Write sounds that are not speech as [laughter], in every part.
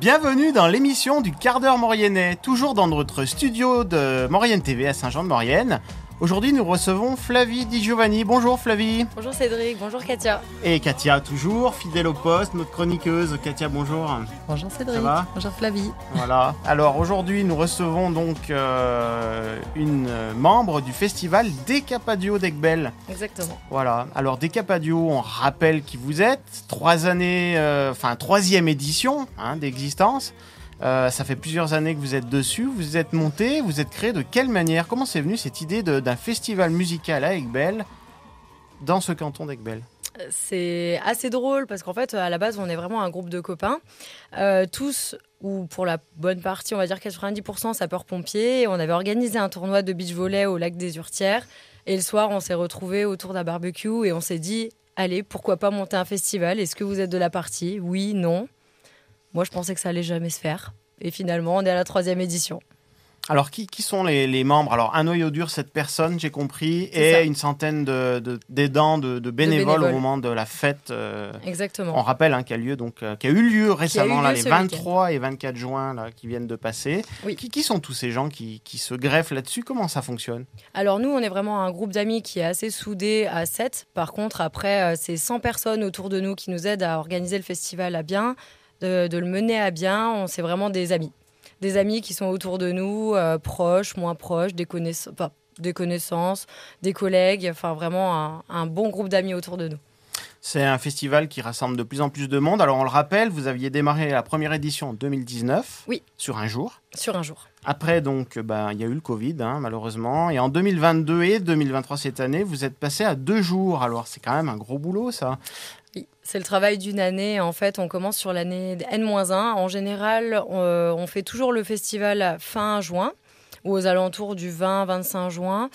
Bienvenue dans l'émission du quart d'heure Mauriennais, toujours dans notre studio de Maurienne TV à Saint-Jean-de-Maurienne. Aujourd'hui, nous recevons Flavie Di Giovanni. Bonjour Flavie. Bonjour Cédric, bonjour Katia. Et Katia, toujours fidèle au poste, notre chroniqueuse. Katia, bonjour. Bonjour Cédric. Ça va bonjour Flavie. Voilà. Alors aujourd'hui, nous recevons donc euh, une membre du festival Décapadio d'Egbel. Exactement. Voilà. Alors Décapadio, on rappelle qui vous êtes. Trois années, euh, enfin troisième édition hein, d'existence. Euh, ça fait plusieurs années que vous êtes dessus, vous êtes monté, vous êtes créé de quelle manière? Comment c'est venu cette idée d'un festival musical à Aiguebel dans ce canton d'Aiguebel Euh, C'est assez drôle parce qu'en fait, à la base, on est vraiment un groupe de copains. Euh, tous, ou pour la bonne partie, on va dire 90% sapeurs-pompiers. On avait organisé un tournoi de beach volley au lac des Urtières. Et le soir, on s'est retrouvés autour d'un barbecue et on s'est dit allez, pourquoi pas monter un festival? Est-ce que vous êtes de la partie? Oui, non. Moi, je pensais que ça allait jamais se faire. Et finalement, on est à la troisième édition. Alors qui, qui sont les, les membres? Alors un noyau dur, cette personne, j'ai compris, et ça. une centaine de, de- d'aidants, de, de bénévoles, au moment de la fête. euh, Exactement. On rappelle hein, qui a lieu donc euh, qui a eu lieu récemment lieu là, les ce 23 et 24 juin là qui viennent de passer. Oui. Qui, qui sont tous ces gens qui, qui se greffent là-dessus? Comment ça fonctionne? Alors nous, on est vraiment un groupe d'amis qui est assez soudé à 7. Par contre, après, euh, c'est 100 personnes autour de nous qui nous aident à organiser le festival à bien, de, de le mener à bien. On C'est vraiment des amis. Des amis qui sont autour de nous, euh, proches, moins proches, des, connaiss- enfin, des connaissances, des collègues. Enfin, vraiment un, un bon groupe d'amis autour de nous. C'est un festival qui rassemble de plus en plus de monde. Alors on le rappelle, vous aviez démarré la première édition en 2019 Oui. sur un jour. Sur un jour. Après, donc, ben, il y a eu le Covid, hein, malheureusement. Et en 2022 et 2023, cette année, vous êtes passé à deux jours. Alors, c'est quand même un gros boulot, ça. Oui, c'est le travail d'une année. En fait, on commence sur l'année N-1. En général, on, euh, on fait toujours le festival fin juin ou aux alentours du 20-25 juin.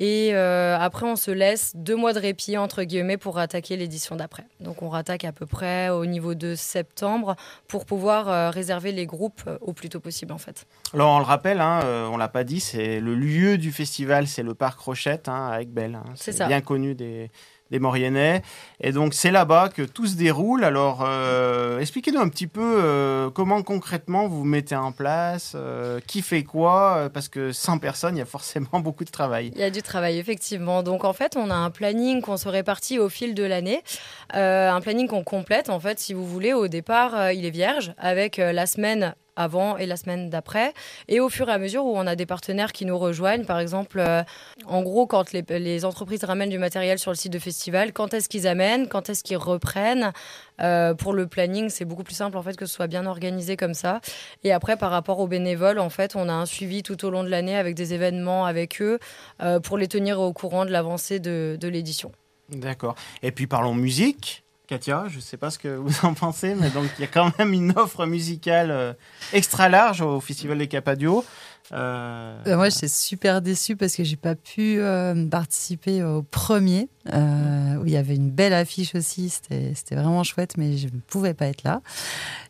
Et euh, après, on se laisse deux mois de répit, entre guillemets, pour attaquer l'édition d'après. Donc, on rattaque à peu près au niveau de septembre pour pouvoir euh, réserver les groupes au plus tôt possible, en fait. Alors, on le rappelle, hein, euh, on l'a pas dit, c'est le lieu du festival, c'est le parc Rochette, hein, à Aiguebel. hein. C'est ça. bien connu des, des Mauriennais. Et donc, c'est là-bas que tout se déroule. Alors, euh, expliquez-nous un petit peu euh, comment concrètement vous vous mettez en place, euh, qui fait quoi, parce que 100 personnes, il y a forcément [laughs] beaucoup de travail. Il y a du travail, effectivement. Donc, en fait, on a un planning qu'on se répartit au fil de l'année. Un planning qu'on complète, en fait, si vous voulez. Au départ, il est vierge, avec la semaine avant et la semaine d'après. Et au fur et à mesure où on a des partenaires qui nous rejoignent, par exemple, euh, en gros, quand les, entreprises ramènent du matériel sur le site de festival, quand est-ce qu'ils amènent, quand est-ce qu'ils reprennent. Euh, pour le planning, c'est beaucoup plus simple en fait que ce soit bien organisé comme ça. Et après, par rapport aux bénévoles, en fait, on a un suivi tout au long de l'année avec des événements avec eux euh, pour les tenir au courant de l'avancée de, de l'édition. D'accord. Et puis parlons musique. Katia, je ne sais pas ce que vous en pensez, mais donc il y a quand même une offre musicale euh, extra large au Festival des Capadio. Euh, Euh, moi, j'étais super déçue parce que j'ai pas pu euh, participer au premier, euh, où il y avait une belle affiche aussi. C'était vraiment chouette, mais je ne pouvais pas être là.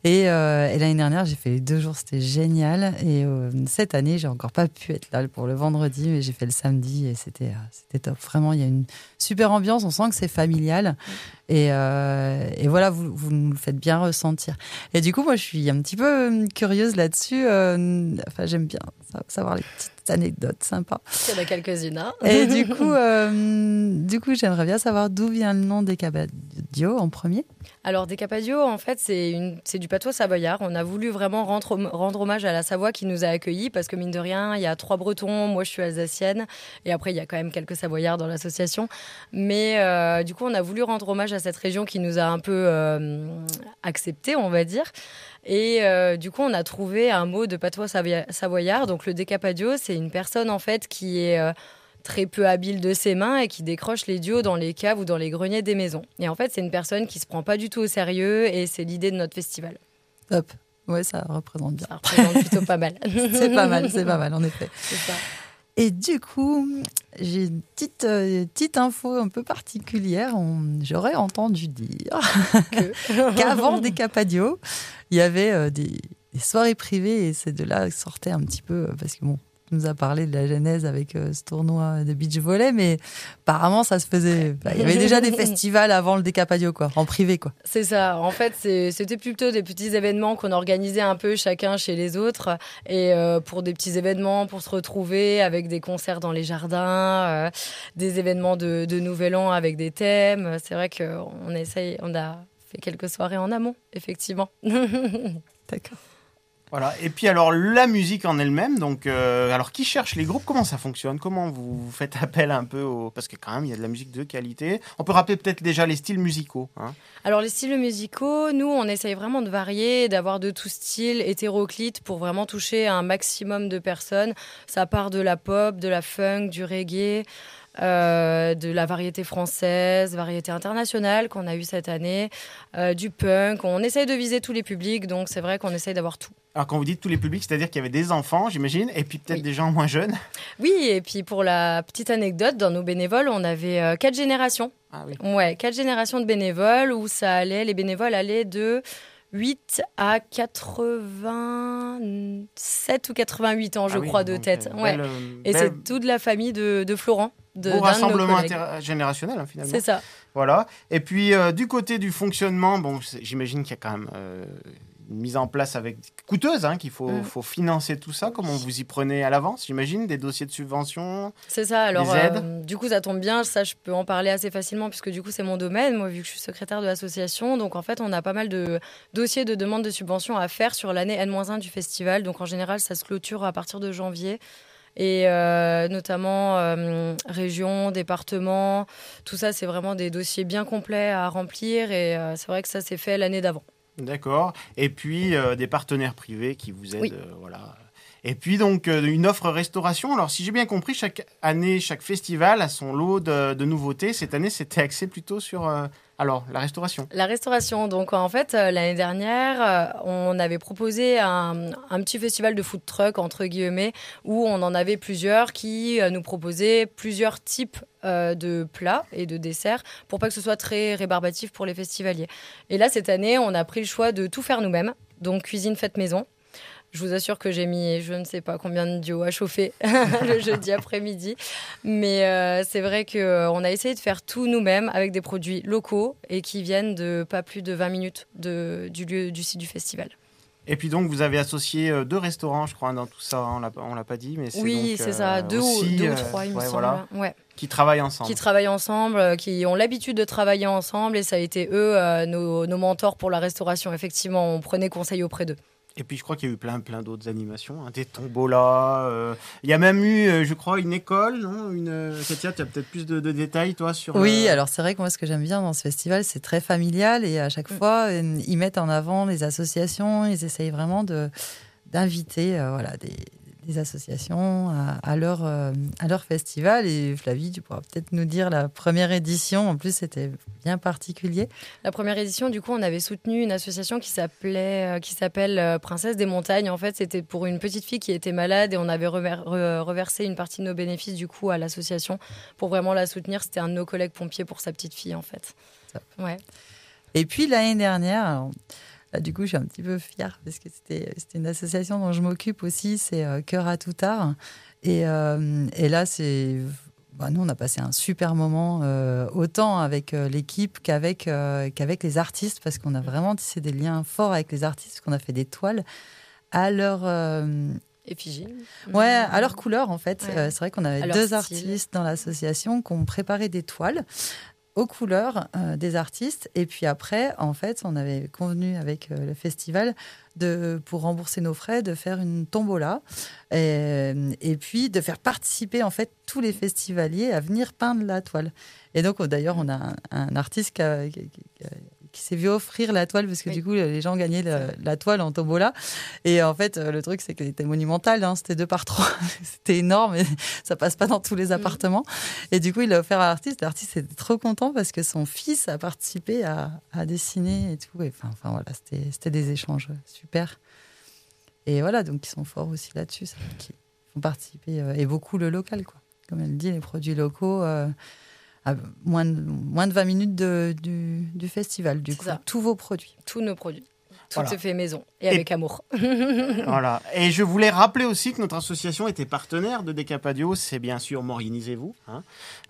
Et, euh, l'année dernière, j'ai fait les deux jours, c'était génial. Et cette année, j'ai encore pas pu être là pour le vendredi, mais j'ai fait le samedi et c'était c'était top. Vraiment, il y a une super ambiance. On sent que c'est familial. Et, voilà, vous, vous nous le faites bien ressentir. Et du coup, moi, je suis un petit peu curieuse là-dessus. Enfin, j'aime bien savoir les petites anecdotes sympas. Il y en a quelques-unes. hein. Et du [laughs] coup, euh, du coup, j'aimerais bien savoir d'où vient le nom des Cabadio en premier. Alors, Decapadio, en fait, c'est du patois savoyard. On a voulu vraiment rendre, rendre hommage à la Savoie qui nous a accueillis parce que, mine de rien, il y a trois Bretons, moi je suis alsacienne, et après, il y a quand même quelques Savoyards dans l'association. Mais euh, du coup, on a voulu rendre hommage à cette région qui nous a un peu euh, acceptés, on va dire. Et euh, du coup, on a trouvé un mot de patois savoya- savoyard. Donc, le décapadio, c'est une personne, en fait, qui est. euh, très peu habile de ses mains et qui décroche les duos dans les caves ou dans les greniers des maisons. Et en fait, c'est une personne qui se prend pas du tout au sérieux et c'est l'idée de notre festival. Top. Ouais, ça représente bien. Ça représente plutôt pas mal. [laughs] C'est pas mal, c'est pas mal, en effet. [laughs] C'est ça. Et du coup, j'ai une petite, euh, petite info un peu particulière. On- J'aurais entendu dire Que- [laughs] qu'avant des Capadio, il y avait euh, des, des soirées privées et c'est de là que sortait un petit peu, euh, parce que bon, nous a parlé de la genèse avec euh, ce tournoi de beach volley, mais apparemment ça se faisait. bah, il y avait déjà des [laughs] festivals avant le Décapadio, quoi, en privé, quoi. C'est ça. En fait, c'était plutôt des petits événements qu'on organisait un peu chacun chez les autres. Et euh, pour des petits événements, pour se retrouver avec des concerts dans les jardins, euh, des événements de, de Nouvel An avec des thèmes. C'est vrai qu'on essaye, on a fait quelques soirées en amont, effectivement. [laughs] D'accord. Voilà. Et puis alors la musique en elle-même, donc euh, alors qui cherche les groupes Comment ça fonctionne? Comment vous, faites [laughs] appel un peu au parce que quand même il y a de la musique de qualité. On peut rappeler peut-être déjà les styles musicaux. hein. Alors les styles musicaux, nous on essaye vraiment de varier, d'avoir de tout style, hétéroclite pour vraiment toucher un maximum de personnes. Ça part de la pop, de la funk, du reggae, euh, de la variété française, variété internationale qu'on a eu cette année, euh, du punk. On essaye de viser tous les publics, donc c'est vrai qu'on essaye d'avoir tout. Alors quand vous dites tous les publics, c'est-à-dire qu'il y avait des enfants, j'imagine, et puis peut-être Oui. des gens moins jeunes. Oui, et puis pour la petite anecdote, dans nos bénévoles, on avait euh, quatre générations. Ah oui. Ouais, quatre générations de bénévoles où ça allait, les bénévoles allaient de 8 à 87 ou 88 ans, je Ah oui, crois, de tête. euh, Ouais. belle, euh, Et c'est toute la famille de, de Florent, de, rassemblement intergénérationnel hein, finalement. C'est ça. Voilà. Et puis euh, du côté du fonctionnement, bon, j'imagine qu'il y a quand même euh, une mise en place avec coûteuse, hein, qu'il faut, Mm. faut financer tout ça. Comment vous y prenez à l'avance, j'imagine, des dossiers de subvention. C'est ça. Alors, aides euh, du coup, ça tombe bien. Ça, je peux en parler assez facilement puisque du coup, c'est mon domaine. Moi, vu que je suis secrétaire de l'association, donc en fait, on a pas mal de dossiers de demande de subvention à faire sur l'année N-1 du festival. Donc, en général, ça se clôture à partir de janvier. Et euh, notamment euh, région, département, tout ça, c'est vraiment des dossiers bien complets à remplir. Et euh, c'est vrai que ça s'est fait l'année d'avant. D'accord. Et puis euh, des partenaires privés qui vous aident. Oui. euh, voilà. Et puis donc euh, une offre restauration. Alors si j'ai bien compris, chaque année, chaque festival a son lot de, de nouveautés. Cette année, c'était axé plutôt sur alors la restauration. La restauration. Donc, en fait, euh, l'année dernière, euh, on avait proposé un, petit festival de food truck, entre guillemets, où on en avait plusieurs qui euh, nous proposaient plusieurs types de plats et de desserts pour pas que ce soit très rébarbatif pour les festivaliers. Et là, cette année, on a pris le choix de tout faire nous-mêmes. Donc, cuisine faite maison. Je vous assure que j'ai mis je ne sais pas combien de duos à chauffer [laughs] le jeudi après-midi. Mais euh, c'est vrai qu'on a essayé de faire tout nous-mêmes avec des produits locaux et qui viennent de pas plus de 20 minutes de, du lieu du site du festival. Et puis donc vous avez associé euh, deux restaurants, je crois, dans tout ça. On l'a, on l'a pas dit, mais c'est Oui, c'est euh, ça, deux, aussi, ou, deux euh, ou trois, il me ouais, semble. voilà, Ouais. qui travaillent ensemble. Qui travaillent ensemble, euh, qui ont l'habitude de travailler ensemble et ça a été eux euh, nos, nos mentors pour la restauration. Effectivement, on prenait conseil auprès d'eux. Et puis je crois qu'il y a eu plein, plein d'autres animations, hein, des tombolas. euh, Il y a même eu, euh, je crois, une école, non? Une... euh, Katia, tu as peut-être plus de, de détails, toi, sur. Oui, le- alors c'est vrai que moi, ce que j'aime bien dans ce festival, c'est très familial et à chaque Mm. fois, euh, ils mettent en avant les associations, ils essayent vraiment de d'inviter euh, voilà, des, des associations à, à leur, euh, à leur festival. Et Flavie, tu pourras peut-être nous dire la première édition, en plus, c'était bien particulier. La première édition, du coup, on avait soutenu une association qui s'appelait, euh, qui s'appelle euh, Princesse des Montagnes. En fait, c'était pour une petite fille qui était malade et on avait re- reversé une partie de nos bénéfices du coup à l'association pour vraiment la soutenir. C'était un de nos collègues pompiers pour sa petite fille, en fait. Top. Ouais. Et puis l'année dernière, là, du coup, je suis un petit peu fière parce que c'était une association dont je m'occupe aussi, c'est euh, Cœur à tout art. Et, euh, et là, c'est. bah, nous, on a passé un super moment, euh, autant avec euh, l'équipe qu'avec euh, qu'avec les artistes, parce qu'on a vraiment tissé des liens forts avec les artistes, qu'on a fait des toiles à leur, Effigie. Ouais, à leur couleur en fait. Ouais. C'est vrai qu'on avait deux style. artistes dans l'association qui ont préparé des toiles aux couleurs euh, des artistes. Et puis après, en fait, on avait convenu avec euh, le festival de, pour rembourser nos frais, de faire une tombola et, et puis de faire participer en fait tous les festivaliers à venir peindre la toile. Et donc, d'ailleurs, on a un, artiste qui, a- qui- qui- qui s'est vu offrir la toile parce que Oui. du coup, les gens gagnaient la toile en tombola. Et en fait, euh, le truc, c'est qu'elle était monumentale. hein. C'était deux par trois. [laughs] C'était énorme et ça passe pas dans tous les appartements. Et du coup, il l'a offert à l'artiste. L'artiste était trop content parce que son fils a participé à, à dessiner et tout. Et enfin, enfin, voilà, c'était c'était des échanges super. Et voilà, donc ils sont forts aussi là-dessus. qu'ils font participer euh, et beaucoup le local, quoi. Comme elle dit, les produits locaux. euh, à moins de, moins de 20 minutes de- du, du festival, du coup, ça. tous vos produits. Tous nos produits. Tout Voilà. se fait maison et, Et- avec amour. [laughs] Voilà. Et je voulais rappeler aussi que notre association était partenaire de Decapadio. C'est bien sûr Morinisez-vous. Hein.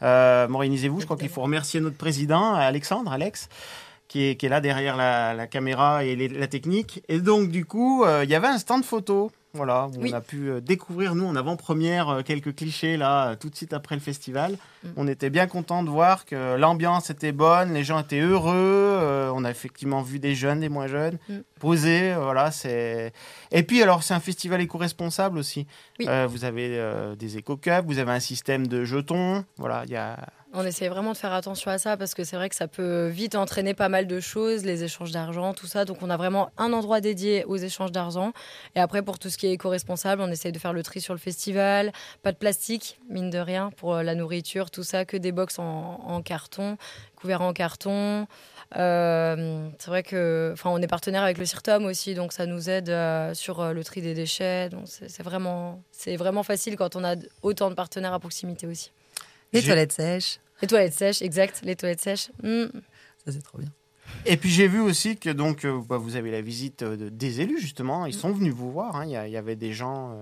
Euh, Morinisez-vous, je crois qu'il faut remercier notre président, Alexandre, Alex, qui est, qui est là derrière la, la caméra et les- la technique. Et donc, du coup, euh, il y avait un stand photo. Voilà, où Oui. on a pu euh, découvrir, nous, en avant-première, euh, quelques clichés, là, euh, tout de suite après le festival. Mm. On était bien content de voir que l'ambiance était bonne, les gens étaient heureux. euh, on a effectivement vu des jeunes, des moins jeunes, Mm. posés. voilà, c'est. Et puis, alors, c'est un festival éco-responsable aussi. Oui. Euh, vous avez euh, des éco-cups, vous avez un système de jetons. Voilà, il y a. On essaie vraiment de faire attention à ça parce que c'est vrai que ça peut vite entraîner pas mal de choses, les échanges d'argent, tout ça. Donc on a vraiment un endroit dédié aux échanges d'argent. Et après, pour tout ce qui est éco-responsable, on essaye de faire le tri sur le festival. Pas de plastique, mine de rien, pour euh, la nourriture, tout ça, que des box en, carton, couverts en carton. Euh, c'est vrai que, enfin, on est partenaire avec le CIRTOM aussi, donc ça nous aide euh, sur le tri des déchets. Donc c'est vraiment, c'est vraiment facile quand on a autant de partenaires à proximité aussi. Les toilettes sèches, Les toilettes sèches, exact, les toilettes sèches. Hmm. ça c'est trop bien. Et puis j'ai vu aussi que donc euh, bah, vous avez la visite euh, de- des élus justement. Ils sont venus vous voir. hein. Il y, avait des gens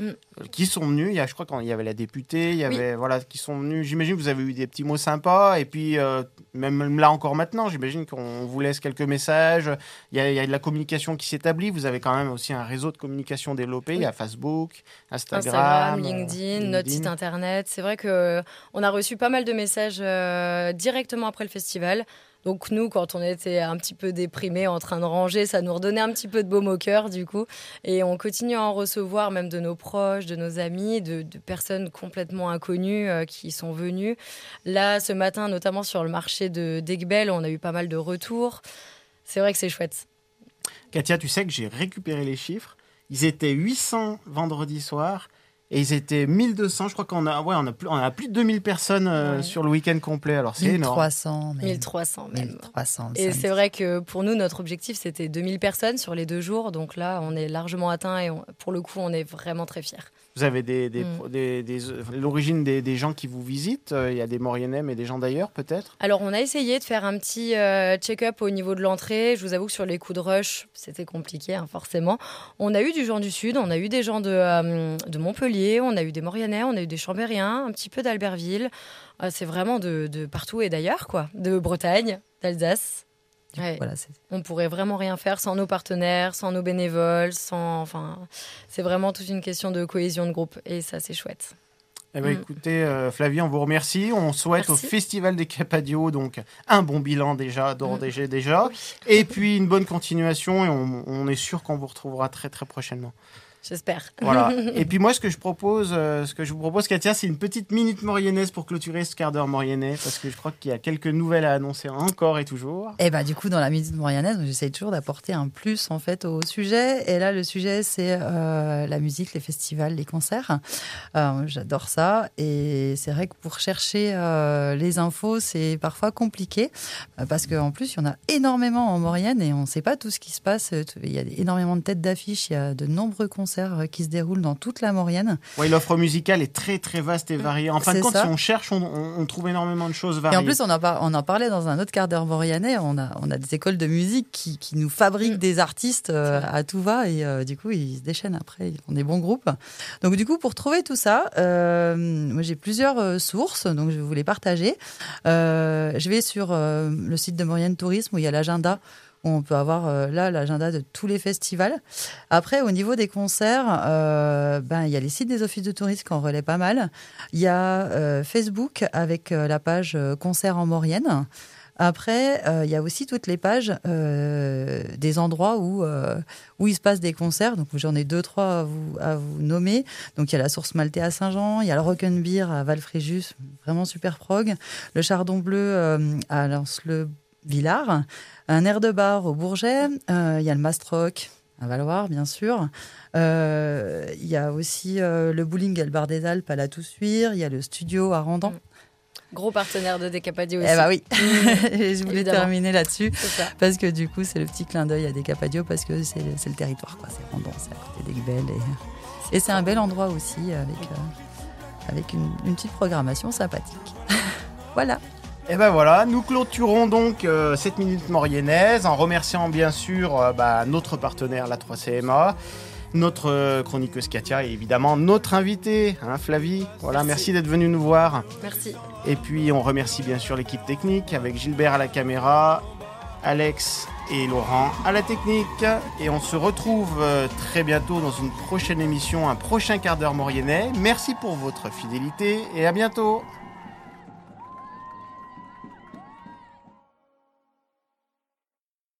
euh, Mm. qui sont venus. Il y a, je crois qu'il y avait la députée. Il y Oui. avait voilà qui sont venus. J'imagine que vous avez eu des petits mots sympas. Et puis euh, même là encore maintenant, j'imagine qu'on vous laisse quelques messages. Il y a, il y a de la communication qui s'établit. Vous avez quand même aussi un réseau de communication développé. Il y a Facebook, Instagram, Instagram, LinkedIn, notre site internet. C'est vrai que on a reçu pas mal de messages euh, directement après le festival. Donc nous, quand on était un petit peu déprimés, en train de ranger, ça nous redonnait un petit peu de baume au cœur, du coup. Et on continue à en recevoir, même de nos proches, de nos amis, de, personnes complètement inconnues euh, qui sont venues. Là, ce matin, notamment sur le marché de d'Aigbel, on a eu pas mal de retours. C'est vrai que c'est chouette. Katia, tu sais que j'ai récupéré les chiffres. Ils étaient 800 vendredi soir et ils étaient 1200. Je crois qu'on a, ouais, on a plus, on a plus de 2000 personnes euh, Ouais. sur le week-end complet. Alors c'est énorme. 1300, même. 1300 même. 1300. le Et c'est vrai que pour nous, notre objectif, c'était 2000 personnes sur les deux jours. Donc là, on est largement atteint et on- pour le coup, on est vraiment très fiers. Vous avez des, des, Mm. des- des- l'origine des, gens qui vous visitent. Euh, Il y a des Mauriennais, mais des gens d'ailleurs peut-être? Alors, on a essayé de faire un petit euh, check-up au niveau de l'entrée. Je vous avoue que sur les coups de rush, c'était compliqué, hein, forcément. On a eu du gens du Sud, on a eu des gens de, euh, de Montpellier, on a eu des Mauriennais, on a eu des Chambériens, un petit peu d'Albertville. Euh, c'est vraiment de, de partout et d'ailleurs, quoi. De Bretagne, d'Alsace. Ouais. Voilà, On pourrait vraiment rien faire sans nos partenaires, sans nos bénévoles, sans. Enfin, c'est vraiment toute une question de cohésion de groupe et ça, c'est chouette. Eh ben, Mm. écoutez, euh, Flavie, on vous remercie. On souhaite Merci. au Festival des Capadio donc un bon bilan déjà, d'or Mm. déjà, déjà, et puis une bonne continuation. Et on, on est sûr qu'on vous retrouvera très très prochainement. J'espère. Voilà. [laughs] et puis moi, ce que je propose, euh, ce que je vous propose, Katia, c'est une petite minute mauriennaise pour clôturer ce quart d'heure mauriennais, parce que je crois qu'il y a quelques nouvelles à annoncer encore et toujours. Et bah du coup dans la minute morianaise, j'essaye toujours d'apporter un plus en fait au sujet. Et là le sujet c'est euh, la musique, les festivals, les concerts. Euh, J'adore ça. Et c'est vrai que pour chercher les infos c'est parfois compliqué parce qu'en plus il y en a énormément en Maurienne et on ne sait pas tout ce qui se passe. Il y a énormément de têtes d'affiche. Il y a de nombreux concerts euh, qui se déroulent dans toute la Maurienne. Ouais, l'offre musicale est très très vaste et variée. En fin de compte, ça. si on cherche, on, on- on trouve énormément de choses Et variées. en plus, on en, par- on en parlait dans un autre quart d'heure maurianais. On a, on a des écoles de musique qui, qui nous fabriquent Mm. des artistes euh, à tout va et euh, du coup, ils se déchaînent après. Ils font des bons groupes. Donc, du coup, pour trouver tout ça, euh, moi, j'ai plusieurs euh, sources, donc je vais vous les partager. Euh, je vais sur euh, le site de Maurienne Tourisme où il y a l'agenda. On peut avoir euh, là l'agenda de tous les festivals. Après, au niveau des concerts, euh, ben, il y a les sites des offices de tourisme qui en relaient pas mal. Il y a euh, Facebook avec la page Concerts en Maurienne. Après, il y a aussi toutes les pages des endroits où, où il se passe des concerts. Donc, j'en ai deux, trois à vous, à vous nommer. Donc, il y a la Source Maltais à Saint-Jean, il y a le Rock'n'Beer à Valfréjus, vraiment super prog. Le Chardon Bleu à Lens-le-Villard. Un air de bar au Bourget. Euh, il y a le Mastrock à Valoir, bien sûr. Euh, Il y a aussi euh, le bowling et le bar des Alpes à la Toussuire. Il y a le studio à Randan. Gros partenaire de Decapadio aussi. Eh bah oui, Et [laughs] je voulais Évidemment. terminer là-dessus parce que du coup c'est le petit clin d'œil à Decapadio parce que c'est le territoire quoi, c'est Randon, c'est à côté d'Aigbel et, et c'est un bel endroit aussi avec euh, avec une, une petite programmation sympathique. [laughs] voilà. Et ben voilà, nous clôturons donc euh, cette minute moriennaise en remerciant bien sûr euh, bah, notre partenaire, la 3CMA, notre euh, chroniqueuse Katia et évidemment notre invité, hein, Flavie. Voilà, merci, Merci. d'être venu nous voir. Merci. Et puis on remercie bien sûr l'équipe technique avec Gilbert à la caméra, Alex et Laurent à la technique. Et on se retrouve très bientôt dans une prochaine émission, un prochain quart d'heure moriennais. Merci pour votre fidélité et à bientôt.